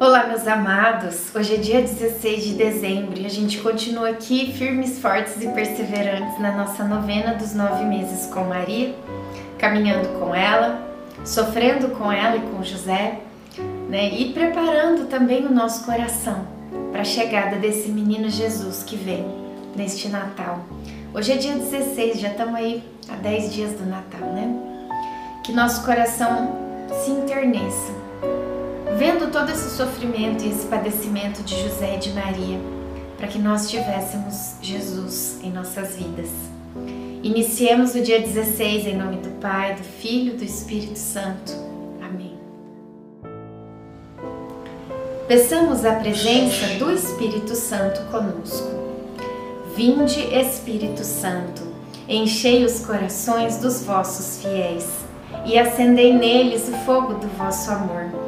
Olá, meus amados! Hoje é dia 16 de dezembro e a gente continua aqui firmes, fortes e perseverantes na nossa novena dos nove meses com Maria, caminhando com ela, sofrendo com ela e com José, né? E preparando também o nosso coração para a chegada desse menino Jesus que vem neste Natal. Hoje é dia 16, já estamos aí há 10 dias do Natal, né? Que nosso coração se interneça vendo todo esse sofrimento e esse padecimento de José e de Maria, para que nós tivéssemos Jesus em nossas vidas. Iniciemos o dia 16 em nome do Pai, do Filho e do Espírito Santo. Amém. Peçamos a presença do Espírito Santo conosco. Vinde, Espírito Santo, enchei os corações dos vossos fiéis e acendei neles o fogo do vosso amor.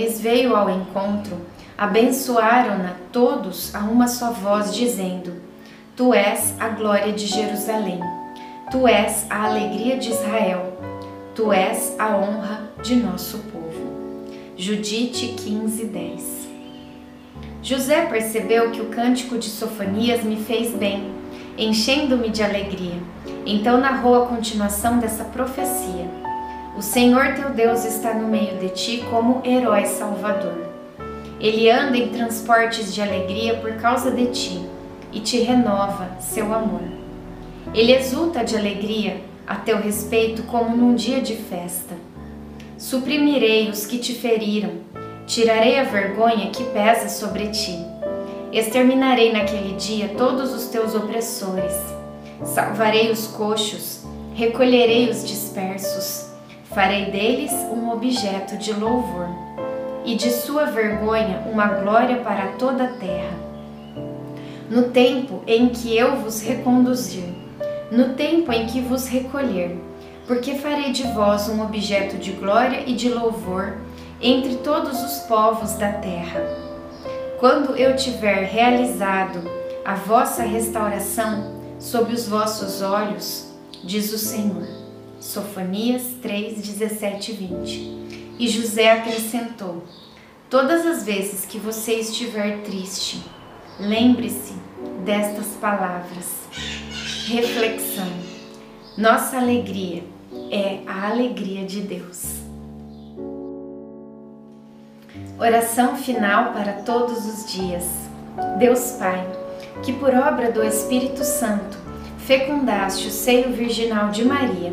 Lhes veio ao encontro, abençoaram-na todos a uma só voz, dizendo: Tu és a glória de Jerusalém, tu és a alegria de Israel, tu és a honra de nosso povo. Judite 15, 10 José percebeu que o cântico de Sofonias me fez bem, enchendo-me de alegria. Então narrou a continuação dessa profecia. O Senhor teu Deus está no meio de ti como herói salvador. Ele anda em transportes de alegria por causa de ti e te renova seu amor. Ele exulta de alegria a teu respeito como num dia de festa. Suprimirei os que te feriram, tirarei a vergonha que pesa sobre ti. Exterminarei naquele dia todos os teus opressores. Salvarei os coxos, recolherei os dispersos Farei deles um objeto de louvor, e de sua vergonha uma glória para toda a terra. No tempo em que eu vos reconduzir, no tempo em que vos recolher, porque farei de vós um objeto de glória e de louvor entre todos os povos da terra. Quando eu tiver realizado a vossa restauração sob os vossos olhos, diz o Senhor. Sofonias 3, 17 e 20. E José acrescentou: Todas as vezes que você estiver triste, lembre-se destas palavras. Reflexão: Nossa alegria é a alegria de Deus. Oração final para todos os dias. Deus Pai, que por obra do Espírito Santo fecundaste o seio virginal de Maria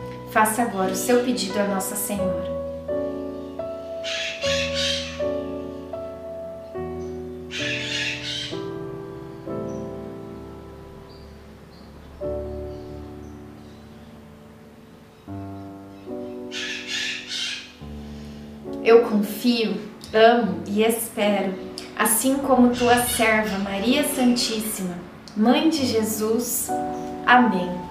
Faça agora o seu pedido a Nossa Senhora. Eu confio, amo e espero, assim como tua serva Maria Santíssima, Mãe de Jesus. Amém.